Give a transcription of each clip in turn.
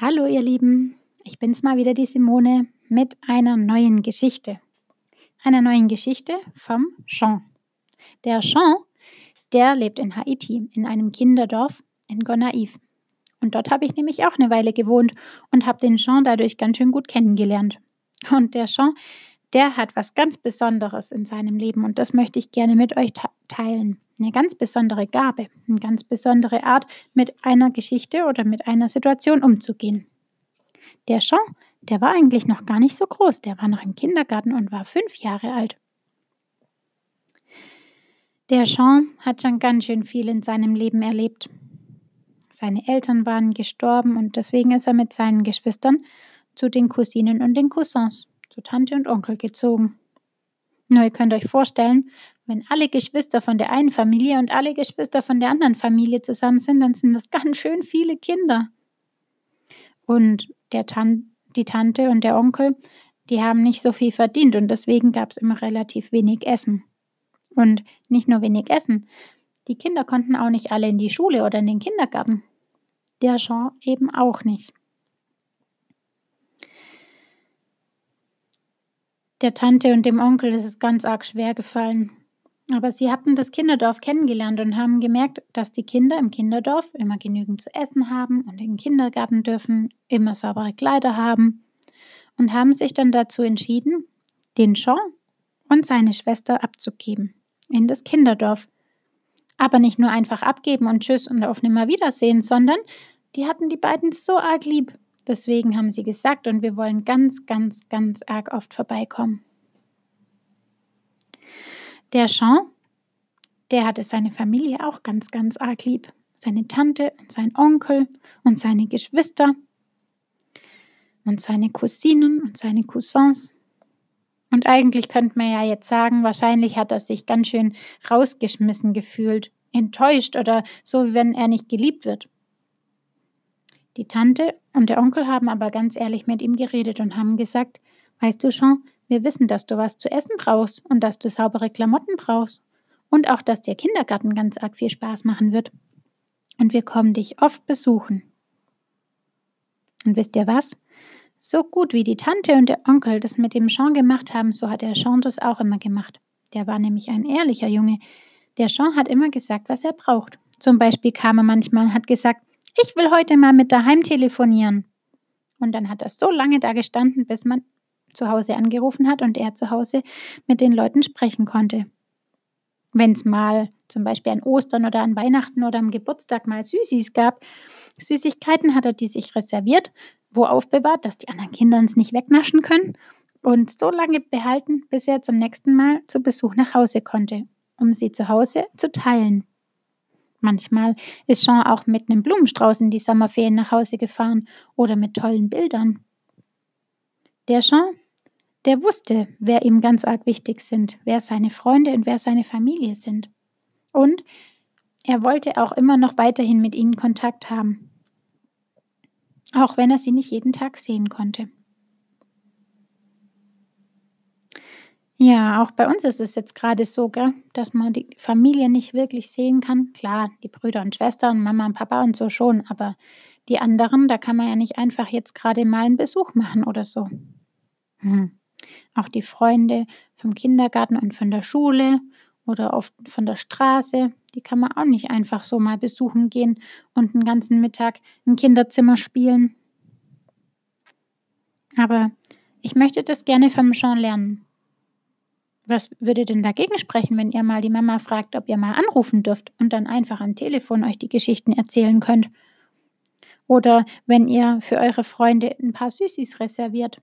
Hallo ihr Lieben, ich bin's mal wieder die Simone mit einer neuen Geschichte. Einer neuen Geschichte vom Jean. Der Jean, der lebt in Haiti, in einem Kinderdorf in Gonaïve. Und dort habe ich nämlich auch eine Weile gewohnt und habe den Jean dadurch ganz schön gut kennengelernt. Und der Jean, der hat was ganz Besonderes in seinem Leben und das möchte ich gerne mit euch teilen. Eine ganz besondere Gabe, eine ganz besondere Art, mit einer Geschichte oder mit einer Situation umzugehen. Der Jean, der war eigentlich noch gar nicht so groß, der war noch im Kindergarten und war fünf Jahre alt. Der Jean hat schon ganz schön viel in seinem Leben erlebt. Seine Eltern waren gestorben und deswegen ist er mit seinen Geschwistern zu den Cousinen und den Cousins zu Tante und Onkel gezogen. Nur ihr könnt euch vorstellen, wenn alle Geschwister von der einen Familie und alle Geschwister von der anderen Familie zusammen sind, dann sind das ganz schön viele Kinder. Und der Tan die Tante und der Onkel, die haben nicht so viel verdient und deswegen gab es immer relativ wenig Essen. Und nicht nur wenig Essen, die Kinder konnten auch nicht alle in die Schule oder in den Kindergarten. Der Jean eben auch nicht. Der Tante und dem Onkel ist es ganz arg schwer gefallen. Aber sie hatten das Kinderdorf kennengelernt und haben gemerkt, dass die Kinder im Kinderdorf immer genügend zu essen haben und in den Kindergarten dürfen, immer saubere Kleider haben und haben sich dann dazu entschieden, den Jean und seine Schwester abzugeben in das Kinderdorf. Aber nicht nur einfach abgeben und tschüss und auf Nimmerwiedersehen, sondern die hatten die beiden so arg lieb Deswegen haben sie gesagt, und wir wollen ganz, ganz, ganz arg oft vorbeikommen. Der Jean, der hatte seine Familie auch ganz, ganz arg lieb. Seine Tante und sein Onkel und seine Geschwister und seine Cousinen und seine Cousins. Und eigentlich könnte man ja jetzt sagen, wahrscheinlich hat er sich ganz schön rausgeschmissen gefühlt, enttäuscht oder so, wenn er nicht geliebt wird. Die Tante und der Onkel haben aber ganz ehrlich mit ihm geredet und haben gesagt, weißt du schon, wir wissen, dass du was zu essen brauchst und dass du saubere Klamotten brauchst und auch, dass der Kindergarten ganz arg viel Spaß machen wird. Und wir kommen dich oft besuchen. Und wisst ihr was? So gut wie die Tante und der Onkel das mit dem Jean gemacht haben, so hat der Jean das auch immer gemacht. Der war nämlich ein ehrlicher Junge. Der Jean hat immer gesagt, was er braucht. Zum Beispiel kam er manchmal und hat gesagt, ich will heute mal mit daheim telefonieren. Und dann hat er so lange da gestanden, bis man zu Hause angerufen hat und er zu Hause mit den Leuten sprechen konnte. Wenn es mal zum Beispiel an Ostern oder an Weihnachten oder am Geburtstag mal Süßis gab, Süßigkeiten hat er die sich reserviert, wo aufbewahrt, dass die anderen Kinder es nicht wegnaschen können und so lange behalten, bis er zum nächsten Mal zu Besuch nach Hause konnte, um sie zu Hause zu teilen. Manchmal ist Jean auch mit einem Blumenstrauß in die Sommerferien nach Hause gefahren oder mit tollen Bildern. Der Jean, der wusste, wer ihm ganz arg wichtig sind, wer seine Freunde und wer seine Familie sind. Und er wollte auch immer noch weiterhin mit ihnen Kontakt haben, auch wenn er sie nicht jeden Tag sehen konnte. Ja, auch bei uns ist es jetzt gerade so, gell, dass man die Familie nicht wirklich sehen kann. Klar, die Brüder und Schwestern, Mama und Papa und so schon, aber die anderen, da kann man ja nicht einfach jetzt gerade mal einen Besuch machen oder so. Hm. Auch die Freunde vom Kindergarten und von der Schule oder oft von der Straße, die kann man auch nicht einfach so mal besuchen gehen und einen ganzen Mittag im Kinderzimmer spielen. Aber ich möchte das gerne vom Jean lernen. Was würde denn dagegen sprechen, wenn ihr mal die Mama fragt, ob ihr mal anrufen dürft und dann einfach am Telefon euch die Geschichten erzählen könnt? Oder wenn ihr für eure Freunde ein paar Süßis reserviert?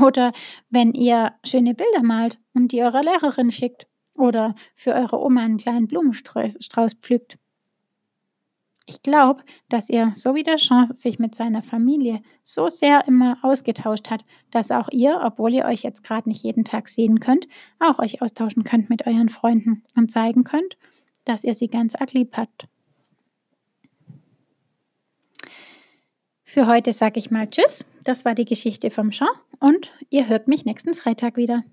Oder wenn ihr schöne Bilder malt und die eurer Lehrerin schickt? Oder für eure Oma einen kleinen Blumenstrauß pflückt? Ich glaube, dass ihr, so wie der Chance sich mit seiner Familie so sehr immer ausgetauscht hat, dass auch ihr, obwohl ihr euch jetzt gerade nicht jeden Tag sehen könnt, auch euch austauschen könnt mit euren Freunden und zeigen könnt, dass ihr sie ganz arg lieb habt. Für heute sage ich mal Tschüss. Das war die Geschichte vom Jean und ihr hört mich nächsten Freitag wieder.